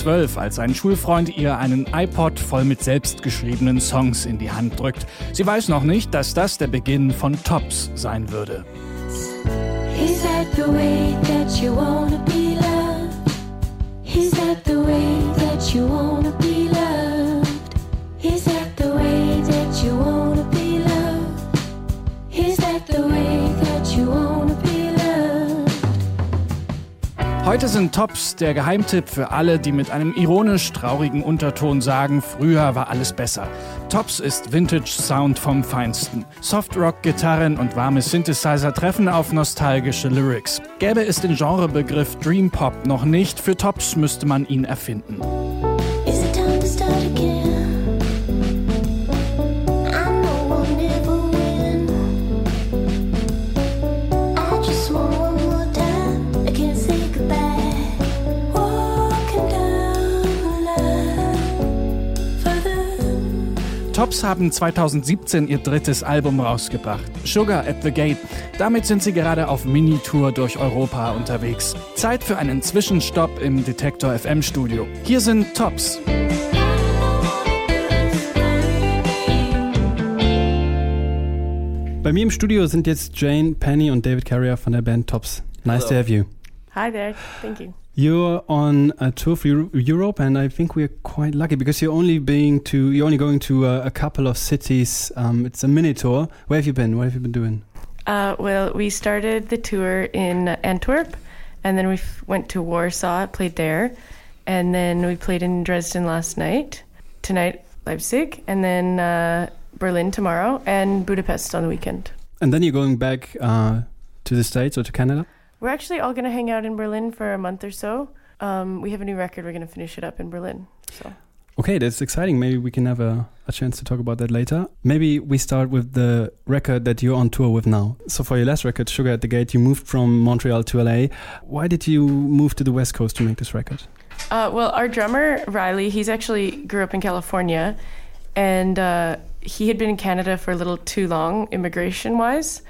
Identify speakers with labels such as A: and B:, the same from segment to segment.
A: Zwölf, als ein Schulfreund ihr einen iPod voll mit selbstgeschriebenen Songs in die Hand drückt. Sie weiß noch nicht, dass das der Beginn von Tops sein würde. Is that the way that you wanna be loved? Is that the way that you wanna be loved? Heute sind Tops der Geheimtipp für alle, die mit einem ironisch traurigen Unterton sagen, früher war alles besser. Tops ist Vintage Sound vom Feinsten. Softrock, Gitarren und warme Synthesizer treffen auf nostalgische Lyrics. Gäbe es den Genrebegriff Dream Pop noch nicht, für Tops müsste man ihn erfinden. Tops haben 2017 ihr drittes Album rausgebracht, Sugar at the Gate. Damit sind sie gerade auf Minitour durch Europa unterwegs. Zeit für einen Zwischenstopp im Detektor FM Studio. Hier sind Tops.
B: Bei mir im Studio sind jetzt Jane, Penny und David Carrier von der Band Tops. Nice Hello. to have you.
C: Hi there. Thank you.
B: You're on a tour for Europe, and I think we're quite lucky because you're only being to you're only going to a, a couple of cities. Um, it's a mini tour. Where have you been? What have you been doing?
C: Uh, well, we started the tour in Antwerp, and then we went to Warsaw, played there, and then we played in Dresden last night. Tonight, Leipzig, and then uh, Berlin tomorrow, and Budapest on the weekend.
B: And then you're going back uh, to the States or to Canada?
C: We're actually all going to hang out in Berlin for a month or so. Um, we have a new record. We're going to finish it up in Berlin. So.
B: Okay, that's exciting. Maybe we can have a, a chance to talk about that later. Maybe we start with the record that you're on tour with now. So, for your last record, Sugar at the Gate, you moved from Montreal to LA. Why did you move to the West Coast to make this record?
C: Uh, well, our drummer, Riley, he's actually grew up in California and uh, he had been in Canada for a little too long, immigration wise.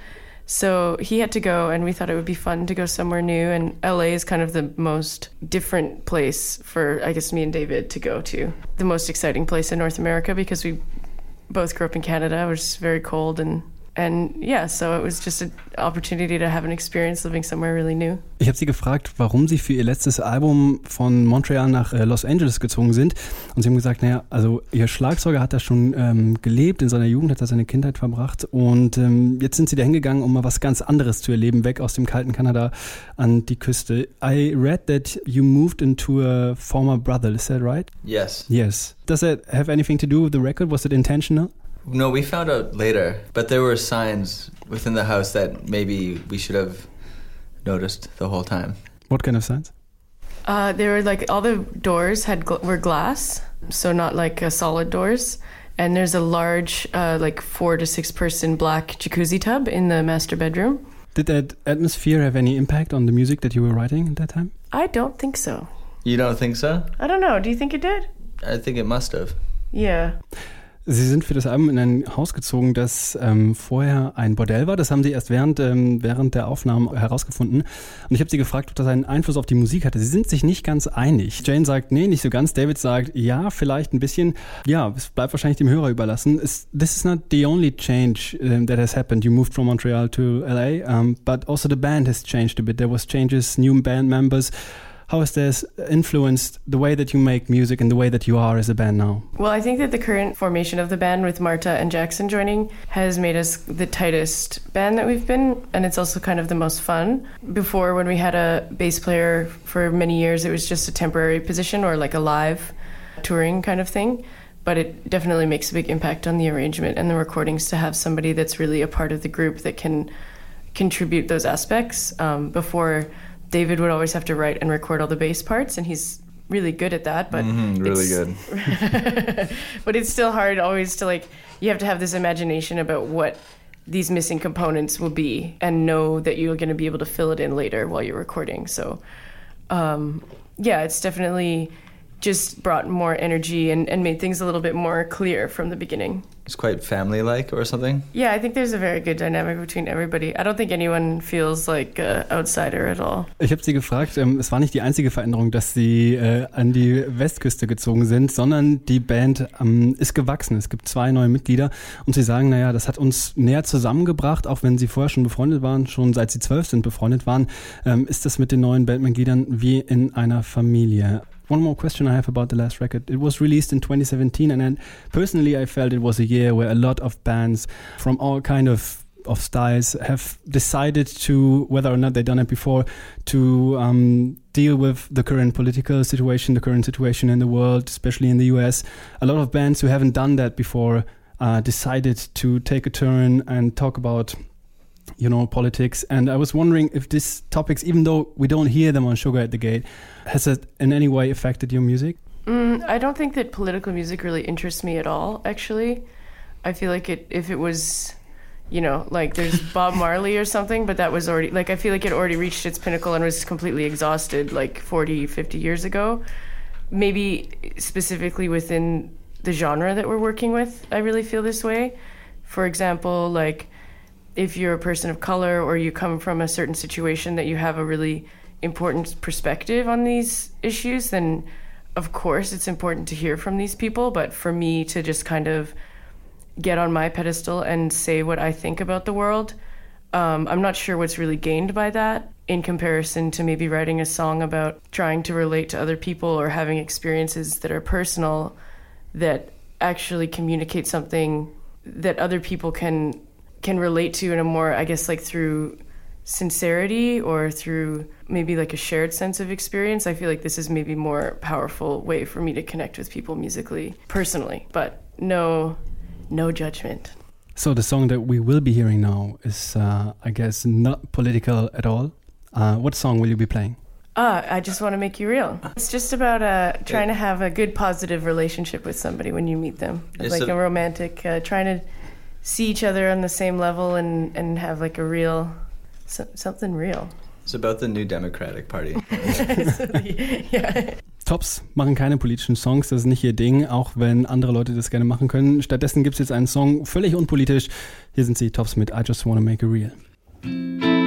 C: So he had to go, and we thought it would be fun to go somewhere new. And LA is kind of the most different place for, I guess, me and David to go to. The most exciting place in North America because we both grew up in Canada, which is very cold and And yeah, so it was just an opportunity to have an experience living somewhere really new.
B: Ich habe sie gefragt, warum sie für ihr letztes Album von Montreal nach äh, Los Angeles gezogen sind. Und sie haben gesagt, naja, also ihr Schlagzeuger hat da schon ähm, gelebt, in seiner Jugend hat er seine Kindheit verbracht. Und ähm, jetzt sind sie da hingegangen, um mal was ganz anderes zu erleben, weg aus dem kalten Kanada an die Küste. I read that you moved into a former brother, is that right?
D: Yes.
B: Yes. Does that have anything to do with the record? Was it intentional?
D: No, we found out later, but there were signs within the house that maybe we should have noticed the whole time.
B: What kind of signs?
C: Uh, there were like all the doors had gl- were glass, so not like uh, solid doors. And there's a large, uh, like four to six person black jacuzzi tub in the master bedroom.
B: Did that atmosphere have any impact on the music that you were writing at that time?
C: I don't think so.
D: You don't think so?
C: I don't know. Do you think it did?
D: I think it must have.
C: Yeah.
B: Sie sind für das Album in ein Haus gezogen, das ähm, vorher ein Bordell war. Das haben Sie erst während, ähm, während der Aufnahmen herausgefunden. Und ich habe Sie gefragt, ob das einen Einfluss auf die Musik hatte. Sie sind sich nicht ganz einig. Jane sagt, nee, nicht so ganz. David sagt, ja, vielleicht ein bisschen. Ja, es bleibt wahrscheinlich dem Hörer überlassen. It's, this is not the only change um, that has happened. You moved from Montreal to LA, um, but also the band has changed a bit. There was changes, new band members. How has this influenced the way that you make music and the way that you are as a band now?
C: Well, I think that the current formation of the band with Marta and Jackson joining has made us the tightest band that we've been, and it's also kind of the most fun. Before, when we had a bass player for many years, it was just a temporary position or like a live touring kind of thing but it definitely makes a big impact on the arrangement and the recordings to have somebody that's really a part of the group that can contribute those aspects. Um, before David would always have to write and record all the bass parts, and he's really good at that. But
D: mm-hmm, really good.
C: but it's still hard always to like. You have to have this imagination about what these missing components will be and know that you're going to be able to fill it in later while you're recording. So, um, yeah, it's definitely just brought more energy and, and made things a little bit more clear from the beginning.
D: It's quite family like or something.
C: Yeah, I think there's a very good dynamic between everybody. I don't think anyone feels like an outsider at all.
B: Ich habe sie gefragt, ähm, es war nicht die einzige Veränderung, dass sie äh, an die Westküste gezogen sind, sondern die Band ähm, ist gewachsen. Es gibt zwei neue Mitglieder und sie sagen, naja, das hat uns näher zusammengebracht, auch wenn sie vorher schon befreundet waren, schon seit sie zwölf sind befreundet waren, ähm, ist das mit den neuen Bandmitgliedern wie in einer Familie. One more question I have about the last record. It was released in 2017, and personally, I felt it was a year where a lot of bands from all kind of of styles have decided to, whether or not they've done it before, to um, deal with the current political situation, the current situation in the world, especially in the US. A lot of bands who haven't done that before uh, decided to take a turn and talk about you know, politics. And I was wondering if these topics, even though we don't hear them on Sugar at the Gate, has it in any way affected your music?
C: Mm, I don't think that political music really interests me at all, actually. I feel like it if it was you know, like there's Bob Marley or something, but that was already like I feel like it already reached its pinnacle and was completely exhausted like 40, 50 years ago. Maybe specifically within the genre that we're working with, I really feel this way. For example, like if you're a person of color or you come from a certain situation that you have a really important perspective on these issues, then of course it's important to hear from these people. But for me to just kind of get on my pedestal and say what I think about the world, um, I'm not sure what's really gained by that in comparison to maybe writing a song about trying to relate to other people or having experiences that are personal that actually communicate something that other people can can relate to in a more, I guess, like through sincerity or through maybe like a shared sense of experience. I feel like this is maybe more powerful way for me to connect with people musically, personally, but no, no judgment.
B: So the song that we will be hearing now is, uh, I guess, not political at all. Uh, what song will you be playing?
C: Ah, I just want to make you real. It's just about uh, trying to have a good, positive relationship with somebody when you meet them, it's like a romantic, uh, trying to see each other on the same level and, and have like a real so, something real.
D: It's about the new Democratic Party.
B: ja. Tops machen keine politischen Songs, das ist nicht ihr Ding, auch wenn andere Leute das gerne machen können. Stattdessen gibt es jetzt einen Song völlig unpolitisch. Hier sind sie, Tops mit I Just Wanna Make It Real.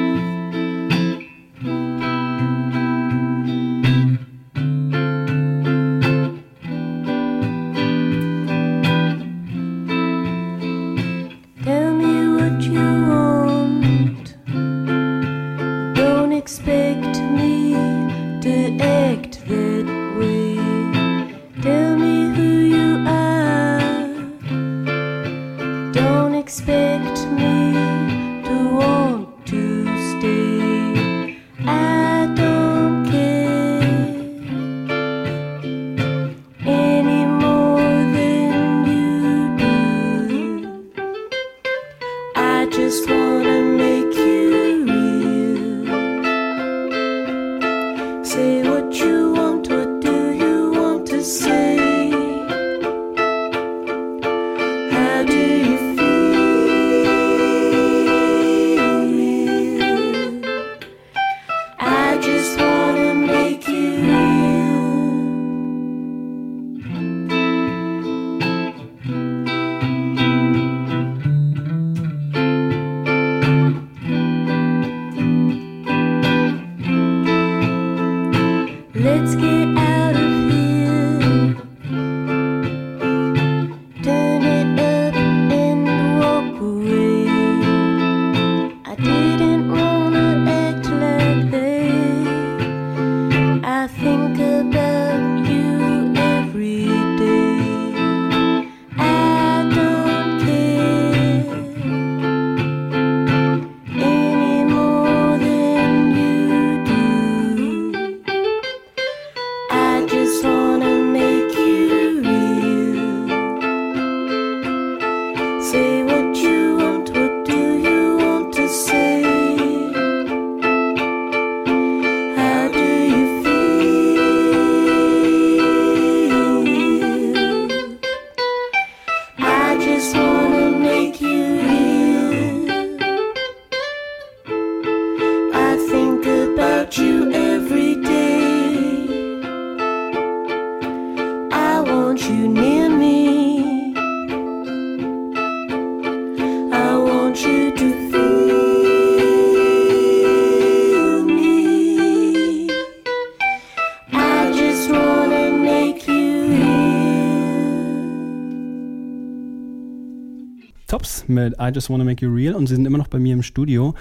B: Tops mit I Just Wanna Make You Real und sie sind immer noch bei mir im Studio.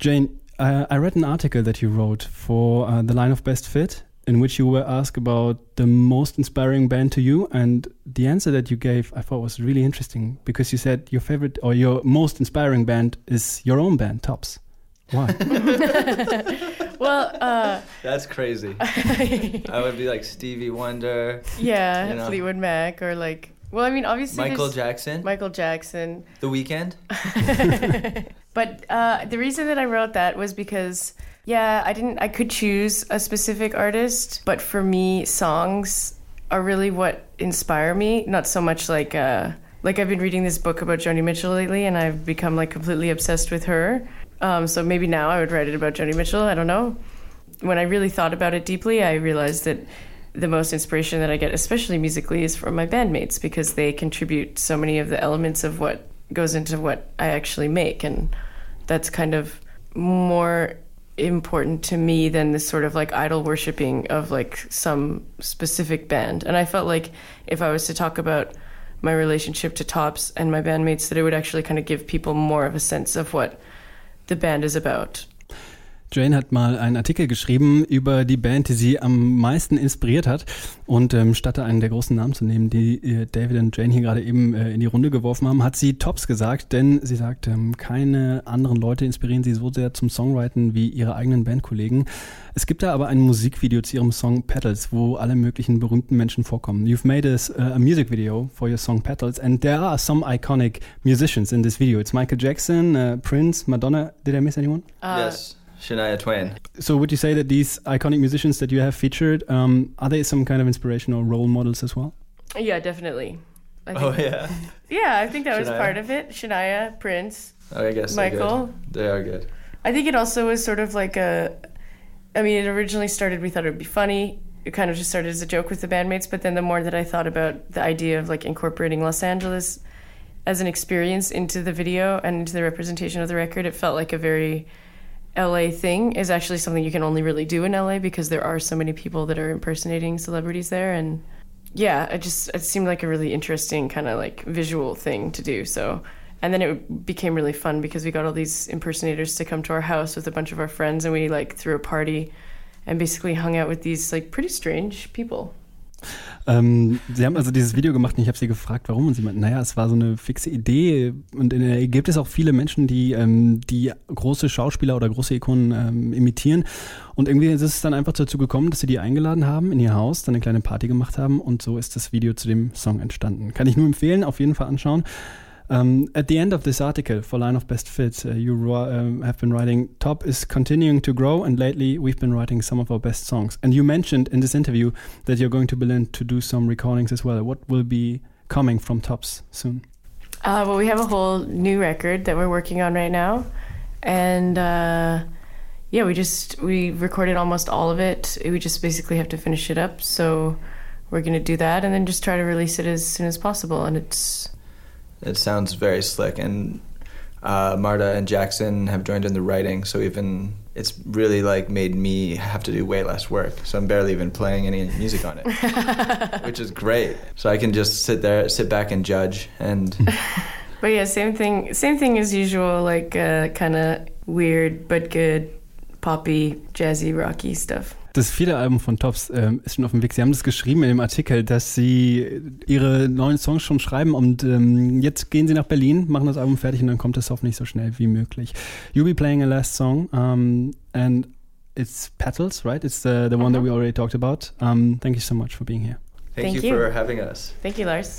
B: Jane, uh, I read an article that you wrote for uh, The Line of Best Fit in which you were asked about the most inspiring band to you and the answer that you gave I thought was really interesting because you said your favorite or your most inspiring band is your own band, Tops. Why?
C: Well, uh,
D: That's crazy. I would be like Stevie Wonder,
C: yeah,
D: You know.
C: Fleetwood Mac or like. Well, I mean, obviously
D: Michael Jackson,
C: Michael Jackson.
D: The Weeknd.
C: But uh, the reason that I wrote that was because, yeah, I didn't. I could choose a specific artist, but for me, songs are really what inspire me. Not so much like, uh, like I've been reading this book about Joni Mitchell lately, and I've become like completely obsessed with her. Um, so maybe now I would write it about Joni Mitchell. I don't know. When I really thought about it deeply, I realized that the most inspiration that I get, especially musically, is from my bandmates because they contribute so many of the elements of what goes into what I actually make. And that's kind of more important to me than this sort of like idol worshiping of like some specific band. And I felt like if I was to talk about my relationship to Tops and my bandmates, that it would actually kind of give people more of a sense of what the band is about.
B: Jane hat mal einen Artikel geschrieben über die Band, die sie am meisten inspiriert hat. Und ähm, statt einen der großen Namen zu nehmen, die äh, David und Jane hier gerade eben äh, in die Runde geworfen haben, hat sie Tops gesagt, denn sie sagt, ähm, keine anderen Leute inspirieren sie so sehr zum Songwriten wie ihre eigenen Bandkollegen. Es gibt da aber ein Musikvideo zu ihrem Song Petals, wo alle möglichen berühmten Menschen vorkommen. You've made a, s- uh, a music video for your song Petals and there are some iconic musicians in this video. It's Michael Jackson, uh, Prince, Madonna. Did I miss anyone?
D: yes, Shania Twain.
B: So would you say that these iconic musicians that you have featured um, are they some kind of inspirational role models as well?
C: Yeah, definitely. I think,
D: Oh yeah.
C: yeah, I think that was part of it. Shania, Prince.
D: Oh, I guess they're good.
C: Michael.
D: They are good.
C: I think it also was sort of like a. I mean, it originally started, we thought it would be funny. It kind of just started as a joke with the bandmates, but then the more that I thought about the idea of like incorporating Los Angeles as an experience into the video and into the representation of the record, it felt like a very LA thing is actually something you can only really do in LA because there are so many people that are impersonating celebrities there and yeah, it just it seemed like a really interesting kind of like visual thing to do. So, and then it became really fun because we got all these impersonators to come to our house with a bunch of our friends, and we like threw a party, and basically hung out with these like pretty strange people.
B: Ähm, sie haben also dieses Video gemacht und ich habe sie gefragt, warum. Und sie meinten, naja, es war so eine fixe Idee. Und in der gibt es auch viele Menschen, die, ähm, die große Schauspieler oder große Ikonen ähm, imitieren. Und irgendwie ist es dann einfach dazu gekommen, dass sie die eingeladen haben in ihr Haus, dann eine kleine Party gemacht haben und so ist das Video zu dem Song entstanden. Kann ich nur empfehlen, auf jeden Fall anschauen. Um, at the end of this article for Line of Best Fit, uh, you um, have been writing Top is continuing to grow, and lately we've been writing some of our best songs. And you mentioned in this interview that you're going to Berlin to do some recordings as well. What will be coming from Tops soon?
C: Uh, well, we have a whole new record that we're working on right now, and uh, yeah, we just we recorded almost all of it. We just basically have to finish it up. So we're gonna do that, and then just try to release it as soon as possible. And it's
D: It sounds very slick, and uh, Marta and Jackson have joined in the writing. So even it's really like made me have to do way less work. So I'm barely even playing any music on it, which is great. So I can just sit there, sit back and judge. And
C: But yeah, same thing. Same thing as usual. Like uh, kind of weird but good, poppy, jazzy, rocky stuff.
B: Das vierte Album von Tops ähm, ist schon auf dem Weg. Sie haben das geschrieben in dem Artikel, dass Sie Ihre neuen Songs schon schreiben und ähm, jetzt gehen Sie nach Berlin, machen das Album fertig und dann kommt es hoffentlich so schnell wie möglich. You'll be playing a last song um, and it's Petals, right? It's the, the one that we already talked about. Um, thank you so much for being here.
D: thank,
C: Thank
D: you,
C: you.
D: for having us.
C: Thank you, Lars.